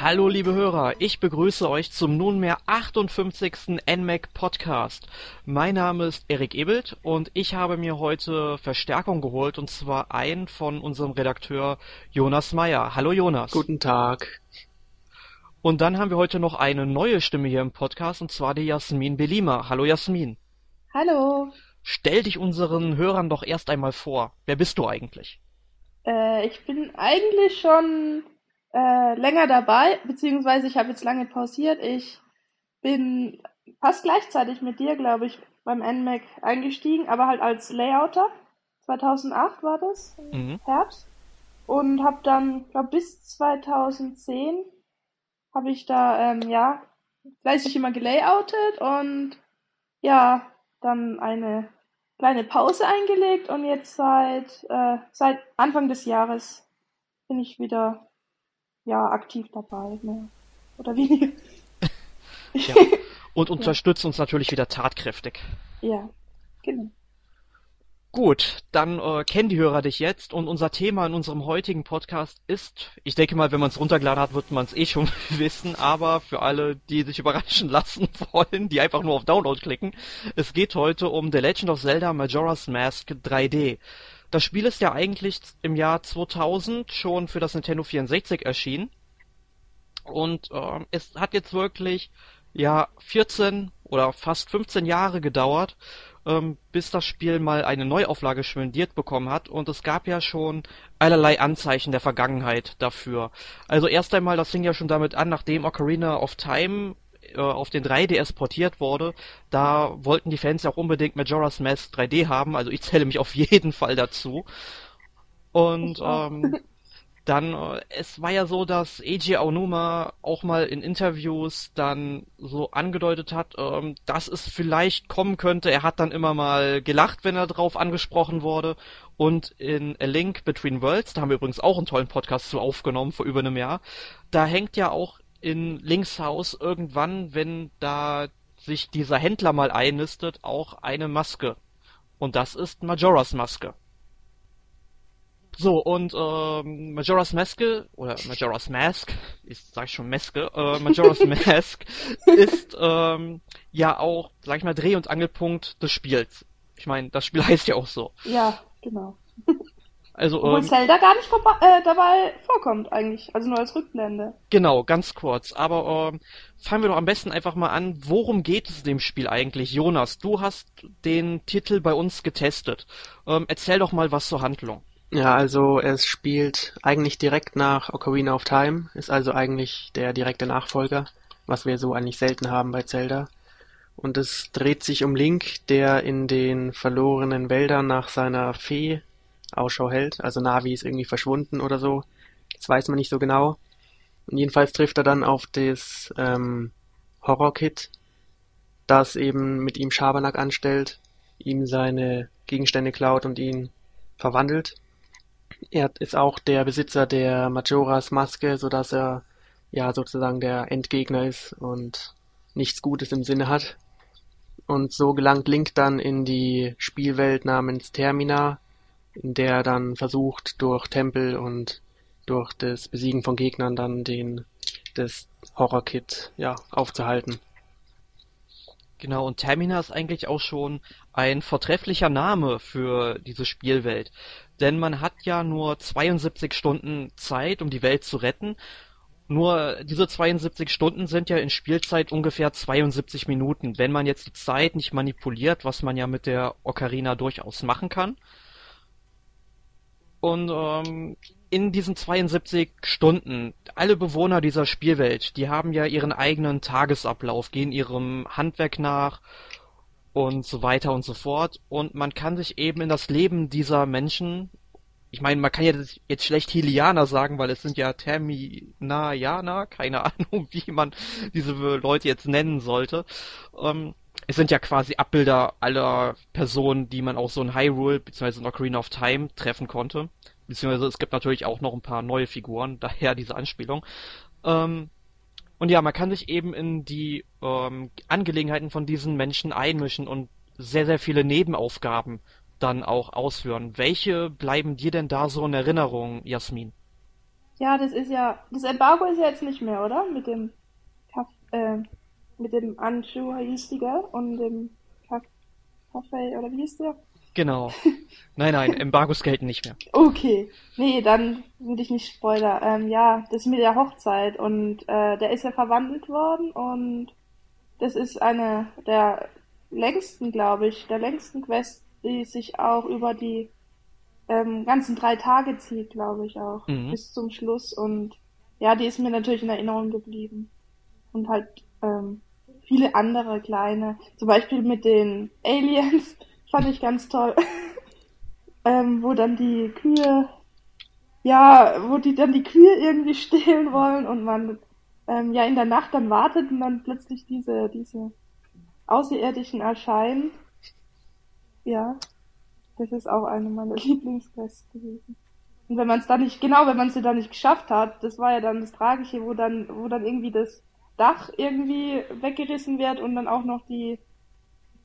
Hallo liebe Hörer, ich begrüße euch zum nunmehr 58. NMAC Podcast. Mein Name ist Erik Ebelt und ich habe mir heute Verstärkung geholt und zwar einen von unserem Redakteur Jonas Meyer. Hallo Jonas. Guten Tag. Und dann haben wir heute noch eine neue Stimme hier im Podcast und zwar die Jasmin Belima. Hallo Jasmin. Hallo. Stell dich unseren Hörern doch erst einmal vor. Wer bist du eigentlich? Äh, ich bin eigentlich schon äh, länger dabei, beziehungsweise ich habe jetzt lange pausiert. Ich bin fast gleichzeitig mit dir, glaube ich, beim NMAC eingestiegen, aber halt als Layouter. 2008 war das, im mhm. Herbst. Und habe dann, glaube bis 2010 habe ich da, ähm, ja, fleißig immer gelayoutet und ja, dann eine kleine Pause eingelegt und jetzt seit, äh, seit Anfang des Jahres bin ich wieder ja, aktiv dabei, mehr oder weniger. ja. Und unterstützt ja. uns natürlich wieder tatkräftig. Ja, genau. Gut, dann äh, kennen die Hörer dich jetzt und unser Thema in unserem heutigen Podcast ist, ich denke mal, wenn man es runtergeladen hat, wird man es eh schon wissen, aber für alle, die sich überraschen lassen wollen, die einfach nur auf Download klicken, es geht heute um The Legend of Zelda Majora's Mask 3D. Das Spiel ist ja eigentlich im Jahr 2000 schon für das Nintendo 64 erschienen. Und äh, es hat jetzt wirklich ja 14 oder fast 15 Jahre gedauert, ähm, bis das Spiel mal eine Neuauflage spendiert bekommen hat. Und es gab ja schon allerlei Anzeichen der Vergangenheit dafür. Also erst einmal, das fing ja schon damit an, nachdem Ocarina of Time äh, auf den 3DS portiert wurde, da wollten die Fans ja auch unbedingt Majora's Mask 3D haben, also ich zähle mich auf jeden Fall dazu. Und ähm, dann, äh, es war ja so, dass Eiji Aonuma auch mal in Interviews dann so angedeutet hat, ähm, dass es vielleicht kommen könnte. Er hat dann immer mal gelacht, wenn er drauf angesprochen wurde. Und in A Link Between Worlds, da haben wir übrigens auch einen tollen Podcast zu aufgenommen vor über einem Jahr, da hängt ja auch in Links Haus irgendwann, wenn da sich dieser Händler mal einnistet, auch eine Maske. Und das ist Majoras Maske. So, und ähm, Majora's Maske, oder Majora's Mask, ich sag schon Maske, äh, Majora's Mask ist ähm, ja auch, sag ich mal, Dreh- und Angelpunkt des Spiels. Ich meine, das Spiel heißt ja auch so. Ja, genau. Also, Obwohl ähm, Zelda gar nicht äh, dabei vorkommt eigentlich, also nur als Rückblende. Genau, ganz kurz. Aber ähm, fangen wir doch am besten einfach mal an. Worum geht es dem Spiel eigentlich? Jonas, du hast den Titel bei uns getestet. Ähm, erzähl doch mal was zur Handlung. Ja, also es spielt eigentlich direkt nach Ocarina of Time, ist also eigentlich der direkte Nachfolger, was wir so eigentlich selten haben bei Zelda. Und es dreht sich um Link, der in den verlorenen Wäldern nach seiner Fee Ausschau hält. Also Navi ist irgendwie verschwunden oder so. Das weiß man nicht so genau. Und jedenfalls trifft er dann auf das ähm, Horror-Kit, das eben mit ihm Schabernack anstellt, ihm seine Gegenstände klaut und ihn verwandelt. Er ist auch der Besitzer der Majoras Maske, so dass er ja sozusagen der Endgegner ist und nichts Gutes im Sinne hat. Und so gelangt Link dann in die Spielwelt namens Termina, in der er dann versucht, durch Tempel und durch das Besiegen von Gegnern dann den das Horror-Kit ja, aufzuhalten. Genau, und Termina ist eigentlich auch schon ein vortrefflicher Name für diese Spielwelt. Denn man hat ja nur 72 Stunden Zeit, um die Welt zu retten. Nur diese 72 Stunden sind ja in Spielzeit ungefähr 72 Minuten, wenn man jetzt die Zeit nicht manipuliert, was man ja mit der Ocarina durchaus machen kann. Und ähm, in diesen 72 Stunden, alle Bewohner dieser Spielwelt, die haben ja ihren eigenen Tagesablauf, gehen ihrem Handwerk nach und so weiter und so fort. Und man kann sich eben in das Leben dieser Menschen, ich meine, man kann ja jetzt schlecht Hilianer sagen, weil es sind ja Terminaianer, keine Ahnung, wie man diese Leute jetzt nennen sollte. Ähm, es sind ja quasi Abbilder aller Personen, die man auch so in Hyrule bzw. in Ocarina of Time treffen konnte. Beziehungsweise es gibt natürlich auch noch ein paar neue Figuren, daher diese Anspielung. Ähm, und ja, man kann sich eben in die ähm, Angelegenheiten von diesen Menschen einmischen und sehr, sehr viele Nebenaufgaben dann auch ausführen. Welche bleiben dir denn da so in Erinnerung, Jasmin? Ja, das ist ja, das Embargo ist ja jetzt nicht mehr, oder? Mit dem Kaff, äh, mit dem Anshu hieß die, gell? Und dem Kaff, Kaffee, oder wie hieß der? Genau. Nein, nein, Embargos gelten nicht mehr. Okay. Nee, dann will ich nicht Spoiler. Ähm, ja, das mit der Hochzeit und äh, der ist ja verwandelt worden und das ist eine der längsten, glaube ich, der längsten Quest, die sich auch über die ähm, ganzen drei Tage zieht, glaube ich auch, mhm. bis zum Schluss. Und ja, die ist mir natürlich in Erinnerung geblieben. Und halt ähm, viele andere kleine, zum Beispiel mit den Aliens, fand ich ganz toll. ähm, wo dann die Kühe, ja, wo die dann die Kühe irgendwie stehlen wollen und man ähm, ja in der Nacht dann wartet und dann plötzlich diese, diese Außerirdischen erscheinen. Ja, das ist auch eine meiner Lieblingsquests gewesen. Und wenn man es dann nicht, genau, wenn man es dann nicht geschafft hat, das war ja dann das Tragische, wo dann, wo dann irgendwie das Dach irgendwie weggerissen wird und dann auch noch die,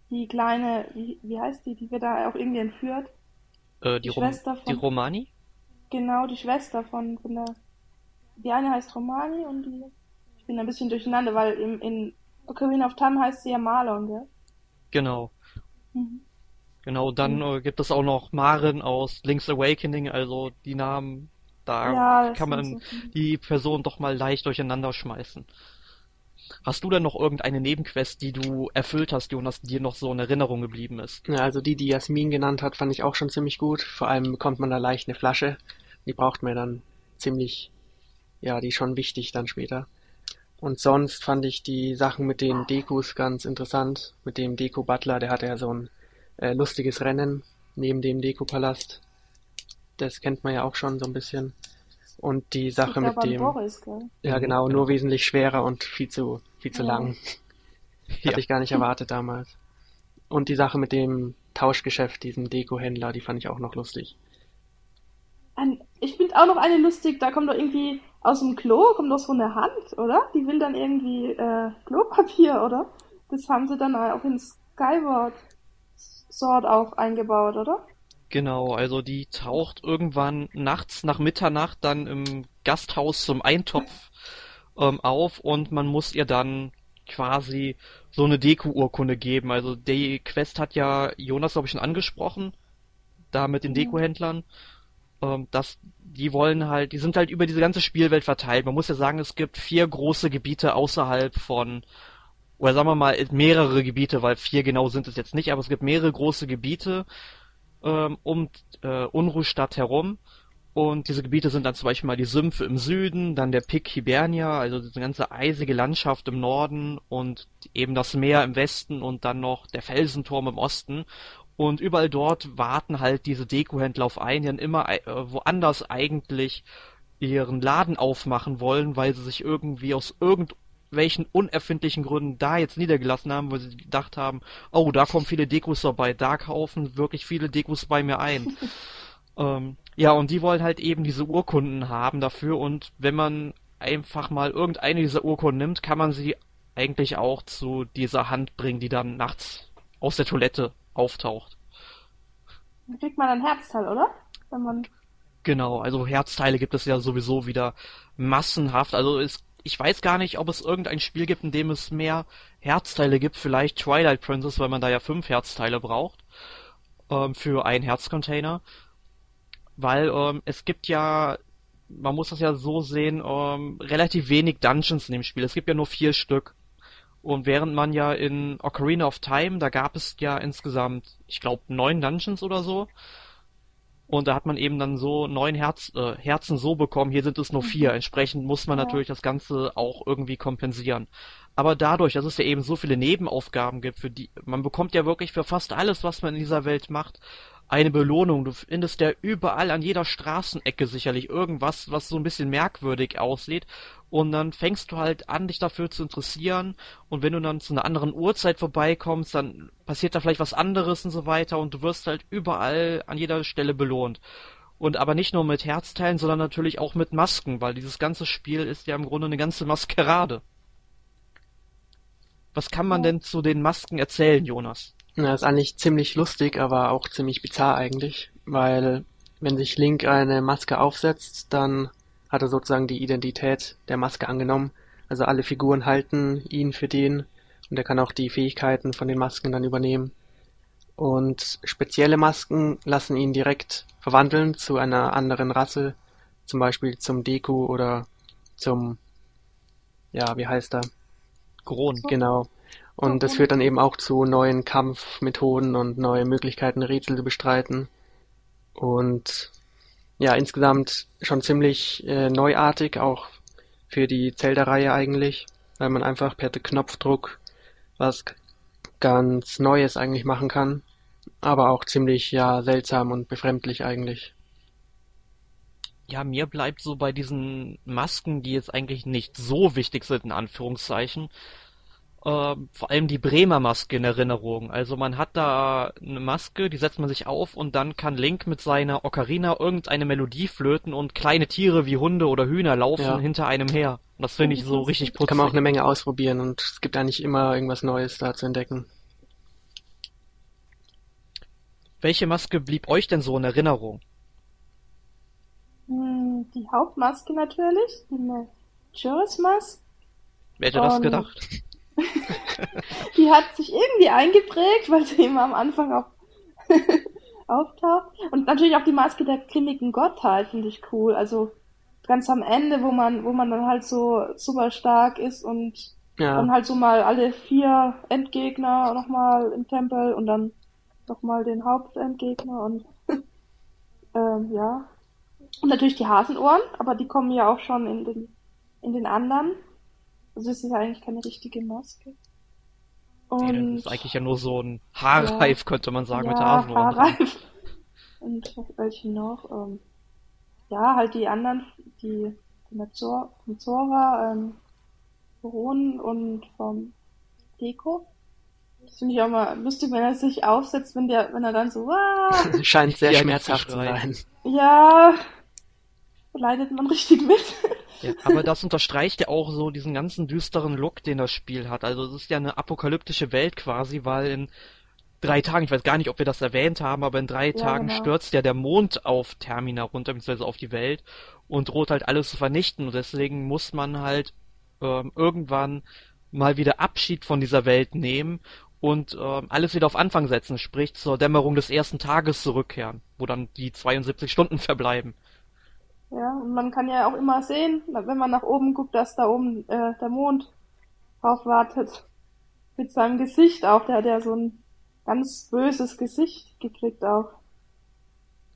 die kleine, wie, wie heißt die, die wird da auch irgendwie entführt. Äh, die, die Schwester von. Die Romani? Genau, die Schwester von, von der. Die eine heißt Romani und die. Ich bin ein bisschen durcheinander, weil im, in Ocarina of Time heißt sie ja Marlon, gell? Genau. Mhm. Genau, dann mhm. äh, gibt es auch noch Maren aus Link's Awakening, also die Namen, da ja, kann man so die Person doch mal leicht durcheinander schmeißen. Hast du denn noch irgendeine Nebenquest, die du erfüllt hast, Jonas, die dir noch so in Erinnerung geblieben ist? Ja, also die, die Jasmin genannt hat, fand ich auch schon ziemlich gut. Vor allem bekommt man da leicht eine Flasche. Die braucht man dann ziemlich, ja, die ist schon wichtig dann später. Und sonst fand ich die Sachen mit den Dekus ganz interessant. Mit dem Deko-Butler, der hatte ja so ein äh, lustiges Rennen neben dem Deko-Palast. Das kennt man ja auch schon so ein bisschen. Und die Sache mit dem. Boris, ja, genau, nur wesentlich schwerer und viel zu, viel zu ja. lang. Ja. Hatte ich gar nicht erwartet damals. Und die Sache mit dem Tauschgeschäft, diesem Deko-Händler, die fand ich auch noch lustig. Ich finde auch noch eine lustig, da kommt doch irgendwie aus dem Klo, kommt doch so eine Hand, oder? Die will dann irgendwie äh, Klopapier, oder? Das haben sie dann auch in Skyward Sword auch eingebaut, oder? Genau, also die taucht irgendwann nachts nach Mitternacht dann im Gasthaus zum Eintopf ähm, auf und man muss ihr dann quasi so eine Deko-Urkunde geben. Also die Quest hat ja Jonas, glaube ich, schon angesprochen, da mit den mhm. Deko-Händlern. Ähm, dass die wollen halt, die sind halt über diese ganze Spielwelt verteilt. Man muss ja sagen, es gibt vier große Gebiete außerhalb von, oder sagen wir mal mehrere Gebiete, weil vier genau sind es jetzt nicht, aber es gibt mehrere große Gebiete ähm, um äh, Unruhstadt herum. Und diese Gebiete sind dann zum Beispiel mal die Sümpfe im Süden, dann der Pic Hibernia, also diese ganze eisige Landschaft im Norden und eben das Meer im Westen und dann noch der Felsenturm im Osten. Und überall dort warten halt diese Dekohändler auf einen, die dann immer äh, woanders eigentlich ihren Laden aufmachen wollen, weil sie sich irgendwie aus irgend welchen unerfindlichen Gründen da jetzt niedergelassen haben, weil sie gedacht haben, oh, da kommen viele Dekos vorbei, da kaufen wirklich viele Dekos bei mir ein. ähm, ja, und die wollen halt eben diese Urkunden haben dafür und wenn man einfach mal irgendeine dieser Urkunden nimmt, kann man sie eigentlich auch zu dieser Hand bringen, die dann nachts aus der Toilette auftaucht. Da kriegt man ein Herzteil, oder? Wenn man Genau, also Herzteile gibt es ja sowieso wieder massenhaft. Also es ich weiß gar nicht, ob es irgendein Spiel gibt, in dem es mehr Herzteile gibt. Vielleicht Twilight Princess, weil man da ja fünf Herzteile braucht ähm, für einen Herzcontainer. Weil ähm, es gibt ja, man muss das ja so sehen, ähm, relativ wenig Dungeons in dem Spiel. Es gibt ja nur vier Stück. Und während man ja in Ocarina of Time, da gab es ja insgesamt, ich glaube, neun Dungeons oder so. Und da hat man eben dann so neun Herz, äh, Herzen so bekommen, hier sind es nur vier. Mhm. Entsprechend muss man natürlich das Ganze auch irgendwie kompensieren. Aber dadurch, dass es ja eben so viele Nebenaufgaben gibt, für die, man bekommt ja wirklich für fast alles, was man in dieser Welt macht, eine Belohnung. Du findest ja überall an jeder Straßenecke sicherlich irgendwas, was so ein bisschen merkwürdig aussieht. Und dann fängst du halt an, dich dafür zu interessieren. Und wenn du dann zu einer anderen Uhrzeit vorbeikommst, dann passiert da vielleicht was anderes und so weiter. Und du wirst halt überall an jeder Stelle belohnt. Und aber nicht nur mit Herzteilen, sondern natürlich auch mit Masken, weil dieses ganze Spiel ist ja im Grunde eine ganze Maskerade. Was kann man denn zu den Masken erzählen, Jonas? Na, ist eigentlich ziemlich lustig, aber auch ziemlich bizarr eigentlich, weil wenn sich Link eine Maske aufsetzt, dann hat er sozusagen die Identität der Maske angenommen. Also alle Figuren halten ihn für den und er kann auch die Fähigkeiten von den Masken dann übernehmen. Und spezielle Masken lassen ihn direkt verwandeln zu einer anderen Rasse, zum Beispiel zum Deku oder zum, ja, wie heißt er? Gron. Genau. Und das führt dann eben auch zu neuen Kampfmethoden und neue Möglichkeiten, Rätsel zu bestreiten. Und ja, insgesamt schon ziemlich äh, neuartig, auch für die Zelda-Reihe eigentlich, weil man einfach per Knopfdruck was ganz Neues eigentlich machen kann, aber auch ziemlich ja seltsam und befremdlich eigentlich. Ja, mir bleibt so bei diesen Masken, die jetzt eigentlich nicht so wichtig sind, in Anführungszeichen, äh, vor allem die Bremer Maske in Erinnerung. Also man hat da eine Maske, die setzt man sich auf und dann kann Link mit seiner Ocarina irgendeine Melodie flöten und kleine Tiere wie Hunde oder Hühner laufen ja. hinter einem her. Und das finde ich so richtig putzig. Kann man auch eine Menge ausprobieren und es gibt eigentlich immer irgendwas Neues da zu entdecken. Welche Maske blieb euch denn so in Erinnerung? Hm, die Hauptmaske natürlich, die Majora's Mask. Wer hätte das gedacht? die hat sich irgendwie eingeprägt, weil sie immer am Anfang auch auftaucht. Und natürlich auch die Maske der grimmigen Gottheit finde ich cool. Also ganz am Ende, wo man, wo man dann halt so super stark ist und ja. dann halt so mal alle vier Endgegner nochmal im Tempel und dann nochmal den Hauptendgegner und ähm, ja. Und natürlich die Hasenohren, aber die kommen ja auch schon in den, in den anderen. Also es ist eigentlich keine richtige Maske. Und nee, das ist eigentlich ja nur so ein Haarreif, ja, könnte man sagen, ja, mit der Hasenohren. Haarreif. Und welche noch? Ähm, ja, halt die anderen, die, Mazor, Mazora, ähm, Ron und vom Deko. Das finde ich auch mal lustig, wenn er sich aufsetzt, wenn der, wenn er dann so, Wah! Scheint sehr schmerzhaft zu sein. Ja, leidet man richtig mit. Ja, aber das unterstreicht ja auch so diesen ganzen düsteren Look, den das Spiel hat. Also es ist ja eine apokalyptische Welt quasi, weil in drei Tagen, ich weiß gar nicht, ob wir das erwähnt haben, aber in drei ja, Tagen genau. stürzt ja der Mond auf Termina runter, beziehungsweise auf die Welt und droht halt alles zu vernichten. Und deswegen muss man halt ähm, irgendwann mal wieder Abschied von dieser Welt nehmen und ähm, alles wieder auf Anfang setzen, sprich zur Dämmerung des ersten Tages zurückkehren, wo dann die 72 Stunden verbleiben. Ja, und man kann ja auch immer sehen, wenn man nach oben guckt, dass da oben äh, der Mond drauf wartet. Mit seinem Gesicht auch. Der hat ja so ein ganz böses Gesicht gekriegt auch.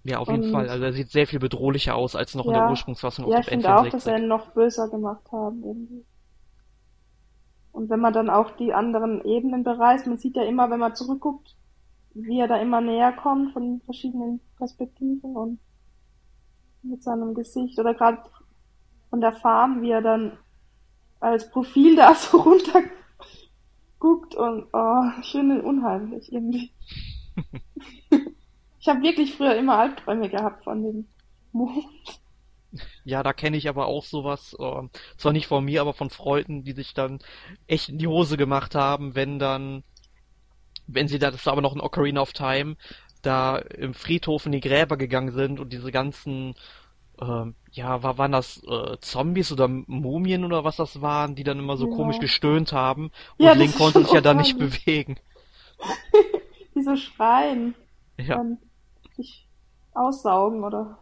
Ja, auf jeden Fall. Also er sieht sehr viel bedrohlicher aus als noch ja, in der Ursprungsfassung ja, auf dem Ja, ich finde auch, dass er ihn noch böser gemacht haben irgendwie. Und wenn man dann auch die anderen Ebenen bereist, man sieht ja immer, wenn man zurückguckt, wie er da immer näher kommt von verschiedenen Perspektiven und mit seinem Gesicht oder gerade von der Farm, wie er dann als Profil da so runter guckt und oh, ihn unheimlich irgendwie. ich habe wirklich früher immer Albträume gehabt von dem Mond. Ja, da kenne ich aber auch sowas, äh, zwar nicht von mir, aber von Freunden, die sich dann echt in die Hose gemacht haben, wenn dann, wenn sie da, das war aber noch ein Ocarina of Time, da im Friedhof in die Gräber gegangen sind und diese ganzen, ähm, ja, war, waren das äh, Zombies oder Mumien oder was das waren, die dann immer so ja. komisch gestöhnt haben und ja, Link konnte sich ja dann nicht bewegen. die so schreien. Ja. Dann sich aussaugen oder.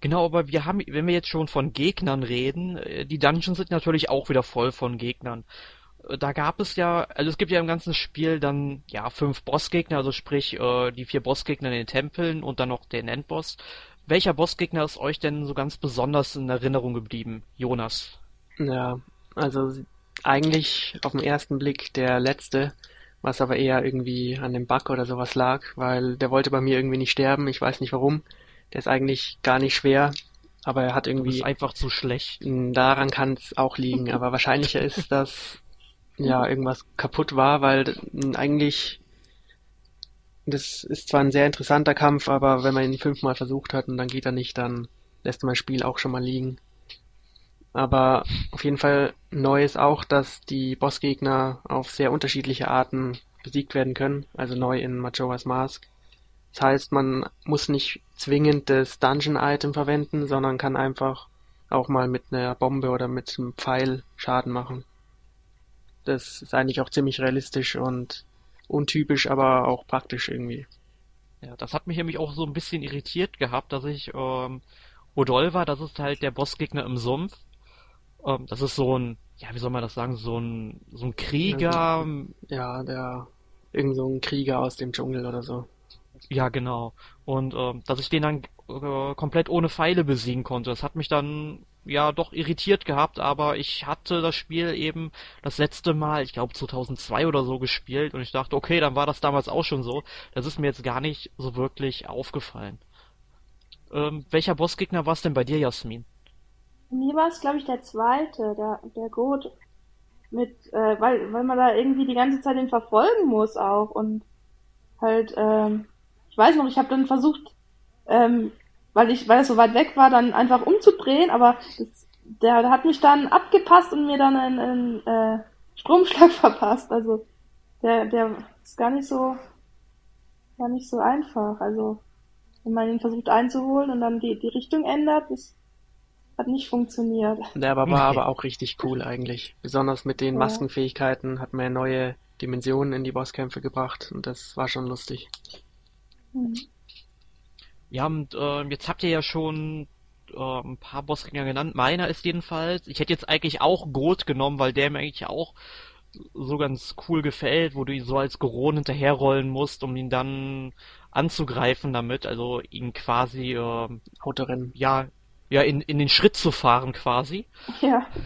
Genau, aber wir haben, wenn wir jetzt schon von Gegnern reden, äh, die Dungeons sind natürlich auch wieder voll von Gegnern da gab es ja, also es gibt ja im ganzen Spiel dann ja fünf Bossgegner, also sprich äh, die vier Bossgegner in den Tempeln und dann noch den Endboss. Welcher Bossgegner ist euch denn so ganz besonders in Erinnerung geblieben, Jonas? Ja, also eigentlich auf den ersten Blick der letzte, was aber eher irgendwie an dem Bug oder sowas lag, weil der wollte bei mir irgendwie nicht sterben, ich weiß nicht warum. Der ist eigentlich gar nicht schwer, aber er hat irgendwie. Das ist einfach zu schlecht. Daran kann es auch liegen, aber wahrscheinlicher ist, dass ja, irgendwas kaputt war, weil eigentlich das ist zwar ein sehr interessanter Kampf, aber wenn man ihn fünfmal versucht hat und dann geht er nicht, dann lässt man das Spiel auch schon mal liegen. Aber auf jeden Fall neu ist auch, dass die Bossgegner auf sehr unterschiedliche Arten besiegt werden können. Also neu in Majora's Mask. Das heißt, man muss nicht zwingend das Dungeon-Item verwenden, sondern kann einfach auch mal mit einer Bombe oder mit einem Pfeil Schaden machen. Das ist eigentlich auch ziemlich realistisch und untypisch, aber auch praktisch irgendwie. Ja, das hat mich nämlich auch so ein bisschen irritiert gehabt, dass ich ähm, Odolva, das ist halt der Bossgegner im Sumpf. Ähm, das ist so ein, ja, wie soll man das sagen, so ein so ein Krieger. Ja, der irgend so ein Krieger aus dem Dschungel oder so. Ja, genau. Und äh, dass ich den dann äh, komplett ohne Pfeile besiegen konnte, das hat mich dann ja doch irritiert gehabt, aber ich hatte das Spiel eben das letzte Mal, ich glaube 2002 oder so gespielt und ich dachte, okay, dann war das damals auch schon so. Das ist mir jetzt gar nicht so wirklich aufgefallen. Ähm, welcher Bossgegner war es denn bei dir, Jasmin? Mir war es, glaube ich, der zweite, der, der Goat. Mit, äh, weil, weil man da irgendwie die ganze Zeit den verfolgen muss auch und halt, ähm, ich weiß noch, ich habe dann versucht, ähm, weil ich, weil es so weit weg war, dann einfach umzudrehen, aber das, der, der hat mich dann abgepasst und mir dann einen, einen äh, Stromschlag verpasst. Also der, der ist gar nicht so, gar nicht so einfach. Also wenn man ihn versucht einzuholen und dann die, die Richtung ändert, das hat nicht funktioniert. Der aber war aber auch richtig cool eigentlich. Besonders mit den Maskenfähigkeiten hat man neue Dimensionen in die Bosskämpfe gebracht und das war schon lustig. Mhm. Ja, und äh, jetzt habt ihr ja schon äh, ein paar Bossgänger genannt. Meiner ist jedenfalls, ich hätte jetzt eigentlich auch Gold genommen, weil der mir eigentlich auch so ganz cool gefällt, wo du ihn so als Goron hinterherrollen musst, um ihn dann anzugreifen damit, also ihn quasi äh, Autorennen. Ja, ja, in, in den Schritt zu fahren quasi. Ja.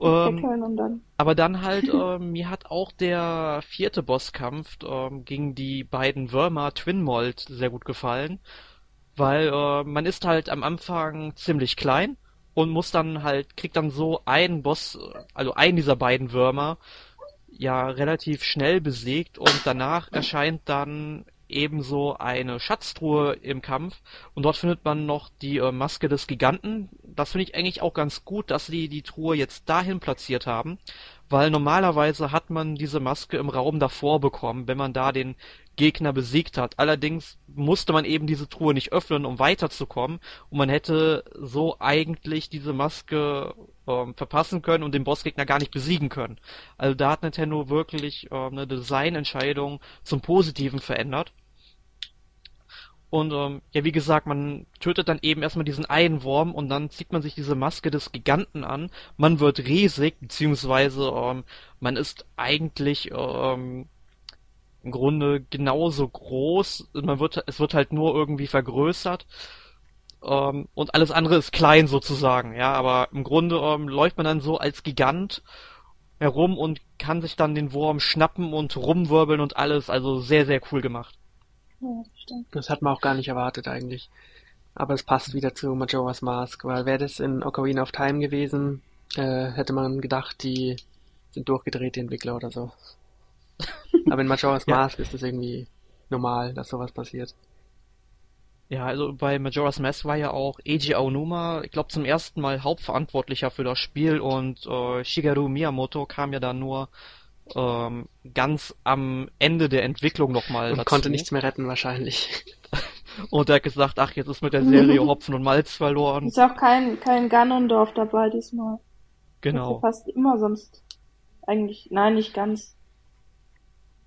Ähm, dann. Aber dann halt, ähm, mir hat auch der vierte Bosskampf ähm, gegen die beiden Würmer Twin Mold sehr gut gefallen, weil äh, man ist halt am Anfang ziemlich klein und muss dann halt, kriegt dann so einen Boss, also einen dieser beiden Würmer, ja relativ schnell besiegt und danach erscheint dann ebenso eine Schatztruhe im Kampf und dort findet man noch die äh, Maske des Giganten. Das finde ich eigentlich auch ganz gut, dass sie die Truhe jetzt dahin platziert haben, weil normalerweise hat man diese Maske im Raum davor bekommen, wenn man da den Gegner besiegt hat. Allerdings musste man eben diese Truhe nicht öffnen, um weiterzukommen und man hätte so eigentlich diese Maske ähm, verpassen können und den Bossgegner gar nicht besiegen können. Also da hat Nintendo wirklich ähm, eine Designentscheidung zum Positiven verändert. Und ähm, ja, wie gesagt, man tötet dann eben erstmal diesen einen Wurm und dann zieht man sich diese Maske des Giganten an. Man wird riesig, beziehungsweise ähm, man ist eigentlich ähm, im Grunde genauso groß. Man wird, es wird halt nur irgendwie vergrößert. Ähm, und alles andere ist klein sozusagen, ja. Aber im Grunde ähm, läuft man dann so als Gigant herum und kann sich dann den Wurm schnappen und rumwirbeln und alles. Also sehr, sehr cool gemacht. Ja, das hat man auch gar nicht erwartet eigentlich. Aber es passt wieder zu Majora's Mask, weil wäre das in Ocarina of Time gewesen, äh, hätte man gedacht, die sind durchgedreht, die Entwickler oder so. Aber in Majora's ja. Mask ist es irgendwie normal, dass sowas passiert. Ja, also bei Majora's Mask war ja auch Eiji Aonuma, ich glaube zum ersten Mal Hauptverantwortlicher für das Spiel und äh, Shigeru Miyamoto kam ja dann nur ähm, ganz am Ende der Entwicklung nochmal dazu. konnte nichts mehr retten wahrscheinlich. und er hat gesagt, ach, jetzt ist mit der Serie Hopfen und Malz verloren. Ist auch kein, kein Ganondorf dabei diesmal. Genau. Ja fast immer sonst. Eigentlich, nein, nicht ganz.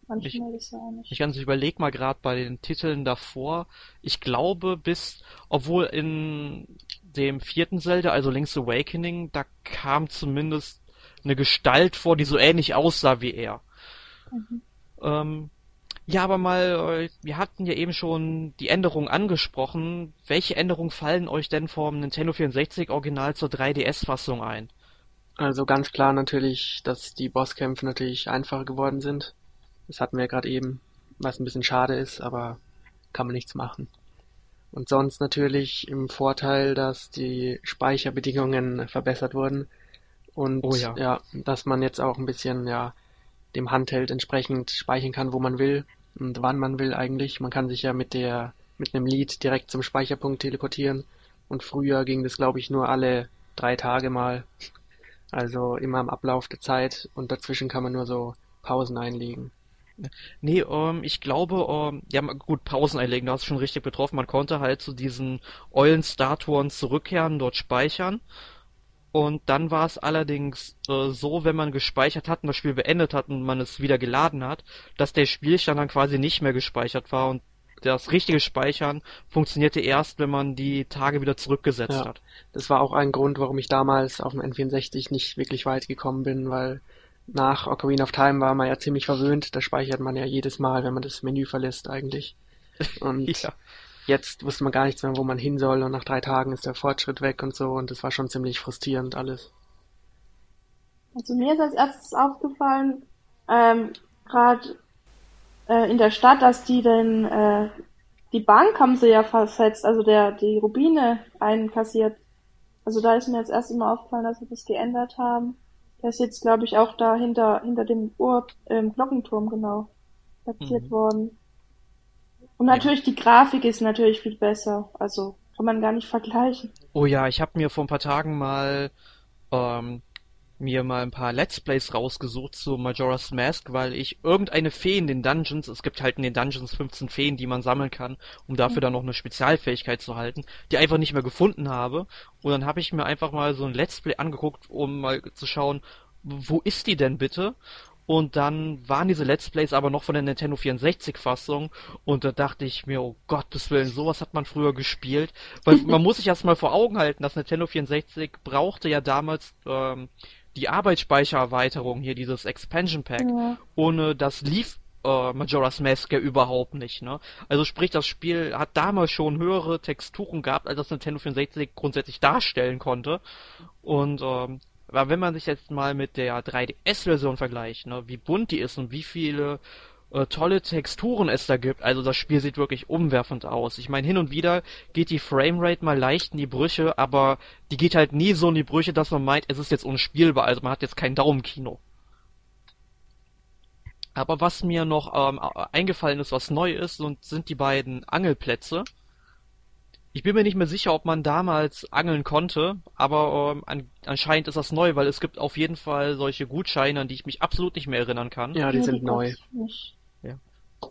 Manchmal ich, ist er auch nicht. Ich ganz überleg mal gerade bei den Titeln davor. Ich glaube, bis, obwohl in dem vierten Zelda, also Link's Awakening, da kam zumindest eine Gestalt vor, die so ähnlich aussah wie er. Mhm. Ähm, ja, aber mal, äh, wir hatten ja eben schon die Änderungen angesprochen. Welche Änderungen fallen euch denn vom Nintendo 64 Original zur 3DS-Fassung ein? Also ganz klar natürlich, dass die Bosskämpfe natürlich einfacher geworden sind. Das hatten wir gerade eben, was ein bisschen schade ist, aber kann man nichts machen. Und sonst natürlich im Vorteil, dass die Speicherbedingungen verbessert wurden. Und oh ja. ja, dass man jetzt auch ein bisschen, ja, dem Handheld entsprechend speichern kann, wo man will und wann man will eigentlich. Man kann sich ja mit der, mit einem Lied direkt zum Speicherpunkt teleportieren. Und früher ging das, glaube ich, nur alle drei Tage mal. Also immer am Ablauf der Zeit und dazwischen kann man nur so Pausen einlegen. Nee, ähm, ich glaube, ähm, ja gut, Pausen einlegen, da hast du schon richtig betroffen. Man konnte halt zu diesen Eulen-Statuen zurückkehren, dort speichern. Und dann war es allerdings äh, so, wenn man gespeichert hat und das Spiel beendet hat und man es wieder geladen hat, dass der Spielstand dann quasi nicht mehr gespeichert war und das richtige Speichern funktionierte erst, wenn man die Tage wieder zurückgesetzt ja, hat. Das war auch ein Grund, warum ich damals auf dem N64 nicht wirklich weit gekommen bin, weil nach Ocarina of Time war man ja ziemlich verwöhnt. Da speichert man ja jedes Mal, wenn man das Menü verlässt eigentlich. Und ja. Jetzt wusste man gar nichts mehr, wo man hin soll und nach drei Tagen ist der Fortschritt weg und so und das war schon ziemlich frustrierend alles. Also mir ist als erstes aufgefallen, ähm, gerade äh, in der Stadt, dass die denn äh, die Bank haben sie ja versetzt, also der die Rubine einkassiert. Also da ist mir jetzt erst immer aufgefallen, dass sie das geändert haben. Der ist jetzt, glaube ich, auch da hinter hinter dem Uhr ähm, Glockenturm genau platziert mhm. worden. Und natürlich ja. die Grafik ist natürlich viel besser. Also kann man gar nicht vergleichen. Oh ja, ich habe mir vor ein paar Tagen mal ähm, mir mal ein paar Let's Plays rausgesucht zu Majora's Mask, weil ich irgendeine Fee in den Dungeons, es gibt halt in den Dungeons 15 Feen, die man sammeln kann, um dafür dann noch eine Spezialfähigkeit zu halten, die einfach nicht mehr gefunden habe. Und dann habe ich mir einfach mal so ein Let's Play angeguckt, um mal zu schauen, wo ist die denn bitte? Und dann waren diese Let's Plays aber noch von der Nintendo 64 Fassung und da dachte ich mir, oh Gottes Willen, sowas hat man früher gespielt. Weil man muss sich erst mal vor Augen halten, dass Nintendo 64 brauchte ja damals ähm, die Arbeitsspeichererweiterung hier, dieses Expansion Pack, ja. ohne das lief äh, Majora's Mask ja überhaupt nicht, ne? Also sprich, das Spiel hat damals schon höhere Texturen gehabt, als das Nintendo 64 grundsätzlich darstellen konnte. Und ähm, aber wenn man sich jetzt mal mit der 3DS-Version vergleicht, ne, wie bunt die ist und wie viele äh, tolle Texturen es da gibt. Also das Spiel sieht wirklich umwerfend aus. Ich meine, hin und wieder geht die Framerate mal leicht in die Brüche, aber die geht halt nie so in die Brüche, dass man meint, es ist jetzt unspielbar. Also man hat jetzt kein Daumenkino. Aber was mir noch ähm, eingefallen ist, was neu ist, sind die beiden Angelplätze. Ich bin mir nicht mehr sicher, ob man damals angeln konnte, aber ähm, an, anscheinend ist das neu, weil es gibt auf jeden Fall solche Gutscheine, an die ich mich absolut nicht mehr erinnern kann. Ja, die sind neu.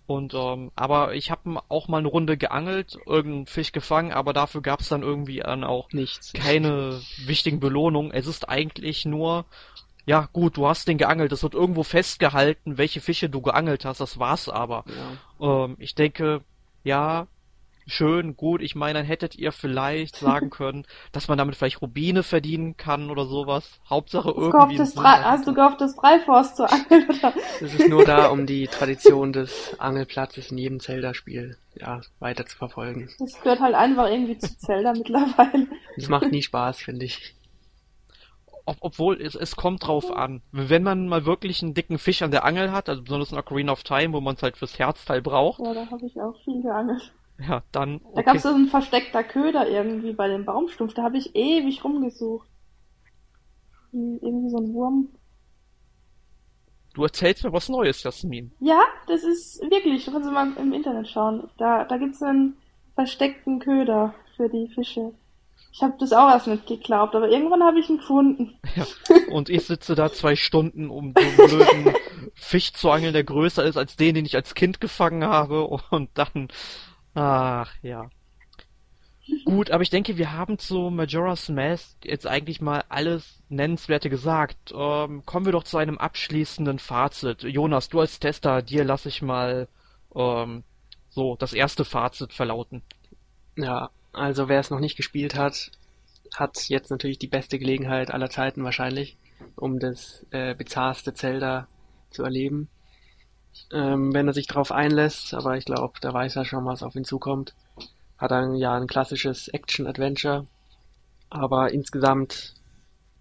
Und ähm, aber ich habe auch mal eine Runde geangelt, irgendeinen Fisch gefangen, aber dafür gab es dann irgendwie dann auch nichts, keine wichtigen Belohnungen. Es ist eigentlich nur, ja gut, du hast den geangelt, es wird irgendwo festgehalten, welche Fische du geangelt hast. Das war's aber. Ja. Ähm, ich denke, ja, schön, gut. Ich meine, dann hättet ihr vielleicht sagen können, dass man damit vielleicht Rubine verdienen kann oder sowas. Hauptsache irgendwie. Das hast du gehofft, das Breiforst zu angeln? Oder? Das ist nur da, um die Tradition des Angelplatzes in jedem Zelda-Spiel ja, weiter zu verfolgen. Das gehört halt einfach irgendwie zu Zelda mittlerweile. Das macht nie Spaß, finde ich. Ob, obwohl es, es kommt drauf an. Wenn man mal wirklich einen dicken Fisch an der Angel hat, also besonders in Ocarina of Time, wo man es halt fürs Herzteil braucht. Ja, da habe ich auch viel geangelt. Ja, dann. Okay. Da gab es so ein versteckter Köder irgendwie bei dem Baumstumpf. Da habe ich ewig rumgesucht. Irgendwie so ein Wurm. Du erzählst mir was Neues, Jasmin. Ja, das ist wirklich. Du kannst mal im Internet schauen. Da, da es einen versteckten Köder für die Fische. Ich habe das auch erst nicht geglaubt, aber irgendwann habe ich ihn gefunden. Ja. Und ich sitze da zwei Stunden, um so einen blöden Fisch zu angeln, der größer ist als den, den ich als Kind gefangen habe. Und dann Ach, ja. Gut, aber ich denke, wir haben zu Majora's Mask jetzt eigentlich mal alles Nennenswerte gesagt. Ähm, kommen wir doch zu einem abschließenden Fazit. Jonas, du als Tester, dir lasse ich mal ähm, so das erste Fazit verlauten. Ja, also wer es noch nicht gespielt hat, hat jetzt natürlich die beste Gelegenheit aller Zeiten wahrscheinlich, um das äh, bizarrste Zelda zu erleben ähm, wenn er sich darauf einlässt, aber ich glaube, da weiß er schon, was auf ihn zukommt. Hat dann ja ein klassisches Action-Adventure, aber insgesamt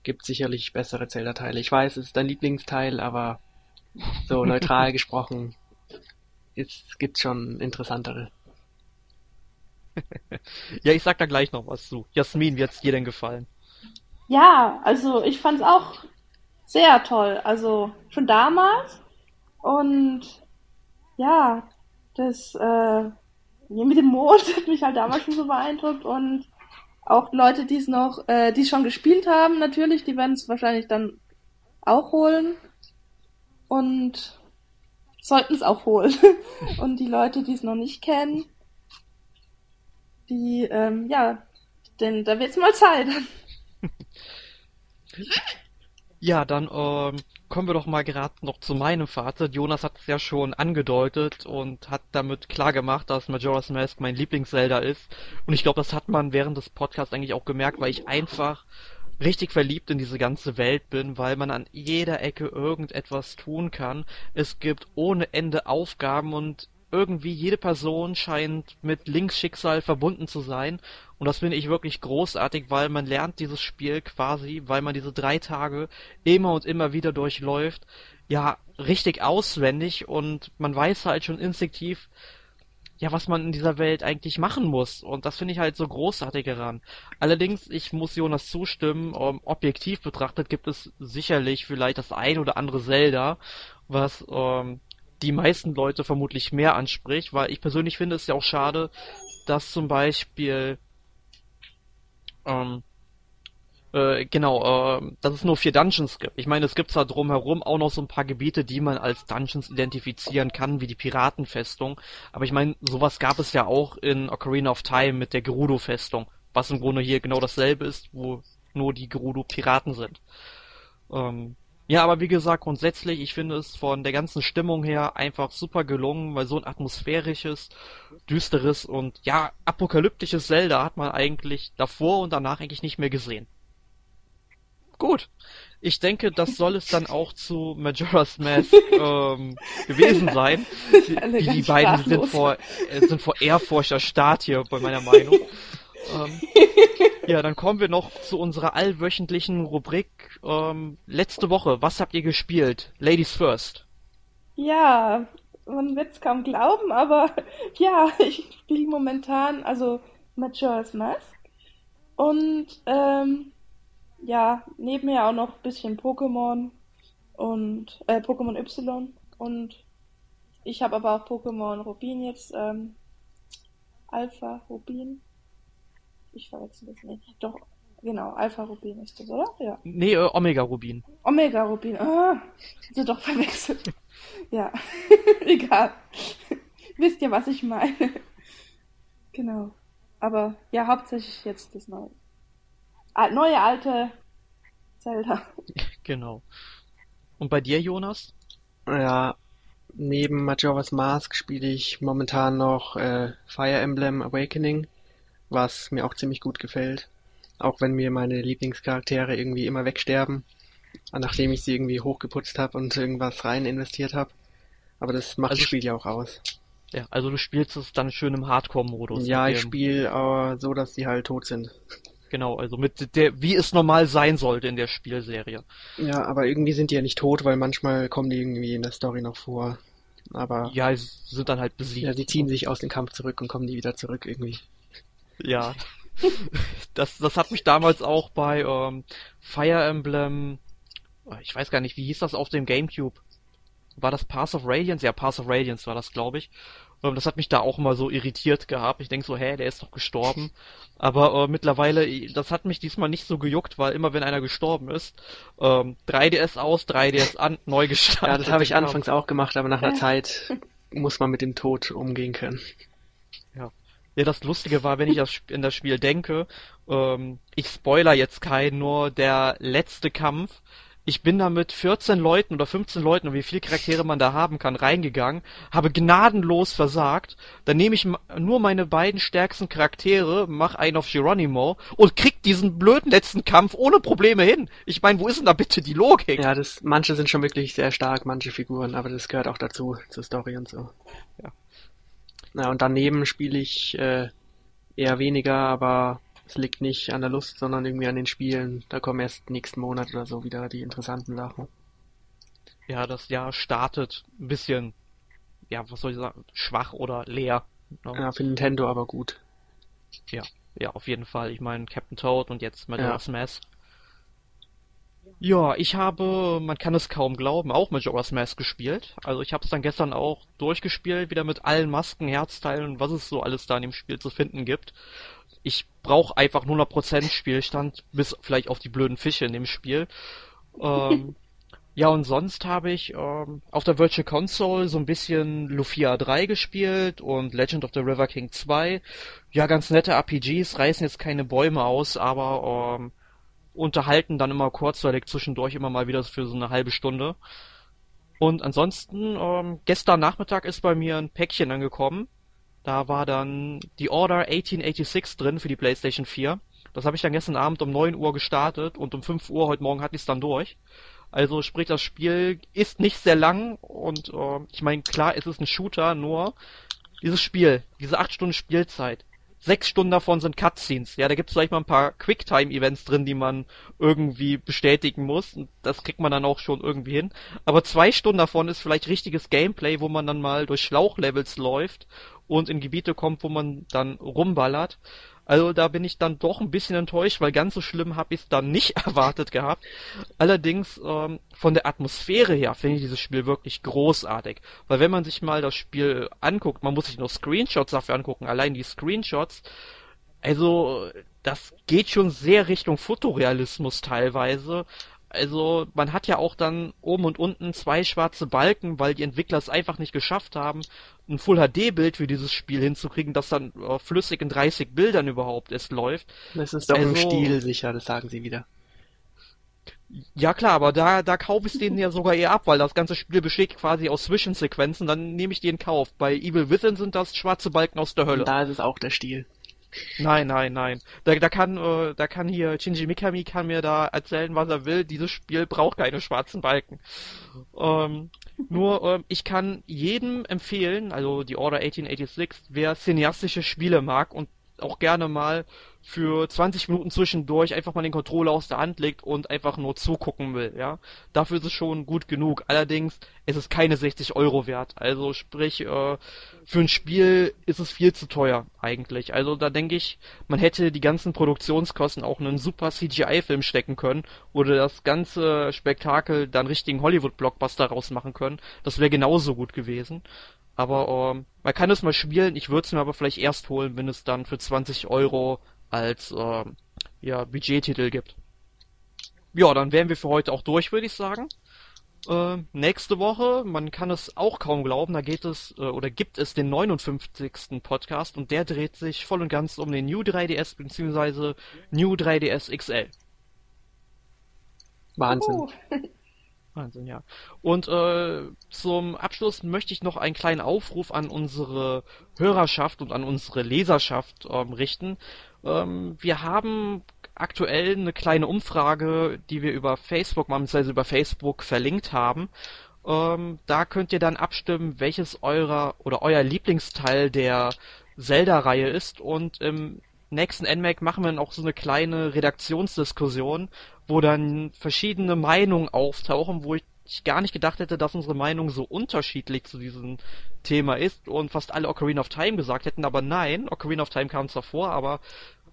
gibt sicherlich bessere Zelda-Teile. Ich weiß, es ist dein Lieblingsteil, aber so neutral gesprochen, es gibt schon interessantere. ja, ich sag da gleich noch was zu. Jasmin, wie hat's dir denn gefallen? Ja, also ich fand's auch sehr toll. Also schon damals und ja, das äh, mit dem Mond hat mich halt damals schon so beeindruckt und auch Leute, die es noch, äh, die es schon gespielt haben, natürlich, die werden es wahrscheinlich dann auch holen. Und sollten es auch holen. Und die Leute, die es noch nicht kennen, die, ähm, ja, denn da wird's mal Zeit. Ja, dann ähm, kommen wir doch mal gerade noch zu meinem Fazit. Jonas hat es ja schon angedeutet und hat damit klar gemacht, dass Majora's Mask mein Lieblings-Zelda ist. Und ich glaube, das hat man während des Podcasts eigentlich auch gemerkt, weil ich einfach richtig verliebt in diese ganze Welt bin, weil man an jeder Ecke irgendetwas tun kann. Es gibt ohne Ende Aufgaben und irgendwie jede Person scheint mit Links Schicksal verbunden zu sein. Und das finde ich wirklich großartig, weil man lernt dieses Spiel quasi, weil man diese drei Tage immer und immer wieder durchläuft, ja, richtig auswendig und man weiß halt schon instinktiv, ja, was man in dieser Welt eigentlich machen muss. Und das finde ich halt so großartig daran. Allerdings, ich muss Jonas zustimmen, um, objektiv betrachtet gibt es sicherlich vielleicht das ein oder andere Zelda, was ähm, die meisten Leute vermutlich mehr anspricht, weil ich persönlich finde es ja auch schade, dass zum Beispiel ähm, äh, genau, äh, dass es nur vier Dungeons gibt. Ich meine, es gibt zwar drumherum auch noch so ein paar Gebiete, die man als Dungeons identifizieren kann, wie die Piratenfestung, aber ich meine, sowas gab es ja auch in Ocarina of Time mit der Gerudo-Festung, was im Grunde hier genau dasselbe ist, wo nur die Gerudo Piraten sind. Ähm, ja, aber wie gesagt, grundsätzlich, ich finde es von der ganzen Stimmung her einfach super gelungen, weil so ein atmosphärisches, düsteres und ja, apokalyptisches Zelda hat man eigentlich davor und danach eigentlich nicht mehr gesehen. Gut. Ich denke, das soll es dann auch zu Majora's Mask ähm, gewesen sein. Die, die beiden sind vor, äh, sind vor Ehrfurcht erstarrt hier bei meiner Meinung. ähm, ja, dann kommen wir noch zu unserer allwöchentlichen Rubrik. Ähm, letzte Woche, was habt ihr gespielt? Ladies first. Ja, man wird es kaum glauben, aber ja, ich spiele momentan also Majora's Mask. Und ähm, ja, nebenher auch noch ein bisschen Pokémon und äh, Pokémon Y und ich habe aber auch Pokémon Rubin jetzt, ähm, Alpha Rubin ich verwechsel das nicht. Doch, genau, Alpha Rubin ist das, oder? Ja. Nee, äh, Omega Rubin. Omega Rubin. Ah, sie doch verwechselt. ja, egal. Wisst ihr, was ich meine? genau. Aber ja, hauptsächlich jetzt das neue. neue alte Zelda. Genau. Und bei dir, Jonas? Ja, neben Majora's Mask spiele ich momentan noch äh, Fire Emblem Awakening was mir auch ziemlich gut gefällt. Auch wenn mir meine Lieblingscharaktere irgendwie immer wegsterben, nachdem ich sie irgendwie hochgeputzt habe und irgendwas rein investiert habe. Aber das macht also, das Spiel ja auch aus. Ja, also du spielst es dann schön im Hardcore-Modus. Ja, ich spiele äh, so, dass sie halt tot sind. Genau, also mit der, wie es normal sein sollte in der Spielserie. Ja, aber irgendwie sind die ja nicht tot, weil manchmal kommen die irgendwie in der Story noch vor. Aber. Ja, sie sind dann halt besiegt. Ja, sie ziehen sich aus dem Kampf zurück und kommen die wieder zurück irgendwie. Ja. Das, das hat mich damals auch bei ähm, Fire Emblem, oh, ich weiß gar nicht, wie hieß das auf dem Gamecube? War das Path of Radiance? Ja, Path of Radiance war das, glaube ich. Ähm, das hat mich da auch mal so irritiert gehabt. Ich denk so, hä, der ist doch gestorben. Aber äh, mittlerweile, das hat mich diesmal nicht so gejuckt, weil immer wenn einer gestorben ist, ähm, 3DS aus, 3DS an, neu gestartet. Ja, das habe ich anfangs auch gemacht, aber nach einer Zeit muss man mit dem Tod umgehen können. Ja. Das Lustige war, wenn ich das in das Spiel denke, ähm, ich spoiler jetzt keinen, nur der letzte Kampf. Ich bin da mit 14 Leuten oder 15 Leuten, und wie viele Charaktere man da haben kann, reingegangen, habe gnadenlos versagt. Dann nehme ich nur meine beiden stärksten Charaktere, mach einen auf Geronimo und krieg diesen blöden letzten Kampf ohne Probleme hin. Ich meine, wo ist denn da bitte die Logik? Ja, das, manche sind schon wirklich sehr stark, manche Figuren, aber das gehört auch dazu, zur Story und so. Ja. Na, und daneben spiele ich äh, eher weniger, aber es liegt nicht an der Lust, sondern irgendwie an den Spielen. Da kommen erst nächsten Monat oder so wieder die interessanten Sachen. Ja, das Jahr startet ein bisschen, ja, was soll ich sagen, schwach oder leer. Ne? Ja, für Nintendo aber gut. Ja, ja, auf jeden Fall. Ich meine, Captain Toad und jetzt Majora's ja. Mask. Ja, ich habe, man kann es kaum glauben, auch Majora's Mask gespielt. Also ich habe es dann gestern auch durchgespielt, wieder mit allen Masken, Herzteilen und was es so alles da in dem Spiel zu finden gibt. Ich brauche einfach 100% Spielstand, bis vielleicht auf die blöden Fische in dem Spiel. ähm, Ja, und sonst habe ich ähm, auf der Virtual Console so ein bisschen Lufia 3 gespielt und Legend of the River King 2. Ja, ganz nette RPGs, reißen jetzt keine Bäume aus, aber ähm, unterhalten dann immer kurzweilig zwischendurch immer mal wieder für so eine halbe Stunde. Und ansonsten, ähm, gestern Nachmittag ist bei mir ein Päckchen angekommen. Da war dann die Order 1886 drin für die PlayStation 4. Das habe ich dann gestern Abend um 9 Uhr gestartet und um 5 Uhr heute Morgen hatte ich es dann durch. Also sprich, das Spiel ist nicht sehr lang und äh, ich meine, klar, es ist ein Shooter, nur dieses Spiel, diese acht Stunden Spielzeit, sechs Stunden davon sind Cutscenes. Ja, da gibt es vielleicht mal ein paar Quicktime-Events drin, die man irgendwie bestätigen muss. Und das kriegt man dann auch schon irgendwie hin. Aber zwei Stunden davon ist vielleicht richtiges Gameplay, wo man dann mal durch Schlauchlevels läuft und in Gebiete kommt, wo man dann rumballert. Also da bin ich dann doch ein bisschen enttäuscht, weil ganz so schlimm habe ich es dann nicht erwartet gehabt. Allerdings ähm, von der Atmosphäre her finde ich dieses Spiel wirklich großartig. Weil wenn man sich mal das Spiel anguckt, man muss sich nur Screenshots dafür angucken, allein die Screenshots, also das geht schon sehr Richtung Fotorealismus teilweise. Also man hat ja auch dann oben und unten zwei schwarze Balken, weil die Entwickler es einfach nicht geschafft haben, ein Full HD Bild für dieses Spiel hinzukriegen, das dann äh, flüssig in 30 Bildern überhaupt erst läuft. Das ist doch also, im Stil sicher, das sagen sie wieder. Ja klar, aber da, da kaufe ich den ja sogar eher ab, weil das ganze Spiel besteht quasi aus Zwischensequenzen, dann nehme ich die in Kauf. Bei Evil Within sind das schwarze Balken aus der Hölle. Und da ist es auch der Stil. Nein, nein, nein. Da, da kann, äh, da kann hier Shinji Mikami kann mir da erzählen, was er will. Dieses Spiel braucht keine schwarzen Balken. Ähm, nur, äh, ich kann jedem empfehlen, also die Order 1886, wer cineastische Spiele mag und auch gerne mal für 20 Minuten zwischendurch einfach mal den Controller aus der Hand legt und einfach nur zugucken will, ja. Dafür ist es schon gut genug. Allerdings ist es keine 60 Euro wert. Also sprich, äh, für ein Spiel ist es viel zu teuer eigentlich. Also da denke ich, man hätte die ganzen Produktionskosten auch in einen super CGI-Film stecken können oder das ganze Spektakel dann richtigen Hollywood-Blockbuster rausmachen können. Das wäre genauso gut gewesen. Aber ähm, man kann es mal spielen, ich würde es mir aber vielleicht erst holen, wenn es dann für 20 Euro als ähm, ja, Budgettitel gibt. Ja, dann wären wir für heute auch durch, würde ich sagen. Äh, nächste Woche, man kann es auch kaum glauben, da geht es äh, oder gibt es den 59. Podcast und der dreht sich voll und ganz um den New 3DS bzw. New 3DS XL. Wahnsinn. Uh. Wahnsinn, ja. Und äh, zum Abschluss möchte ich noch einen kleinen Aufruf an unsere Hörerschaft und an unsere Leserschaft ähm, richten. Ähm, wir haben aktuell eine kleine Umfrage, die wir über Facebook, beziehungsweise über Facebook verlinkt haben. Ähm, da könnt ihr dann abstimmen, welches eurer oder euer Lieblingsteil der Zelda-Reihe ist und im nächsten NMAC machen wir dann auch so eine kleine Redaktionsdiskussion, wo dann verschiedene Meinungen auftauchen, wo ich gar nicht gedacht hätte, dass unsere Meinung so unterschiedlich zu diesem Thema ist und fast alle Ocarina of Time gesagt hätten, aber nein, Ocarina of Time kam zwar vor, aber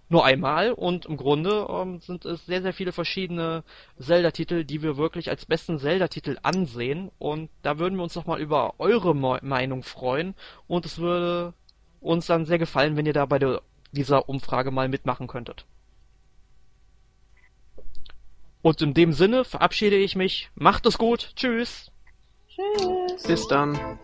nur einmal. Und im Grunde ähm, sind es sehr, sehr viele verschiedene Zelda-Titel, die wir wirklich als besten Zelda-Titel ansehen. Und da würden wir uns nochmal über eure Meinung freuen. Und es würde uns dann sehr gefallen, wenn ihr da bei der dieser Umfrage mal mitmachen könntet. Und in dem Sinne verabschiede ich mich. Macht es gut. Tschüss. Tschüss. Bis dann.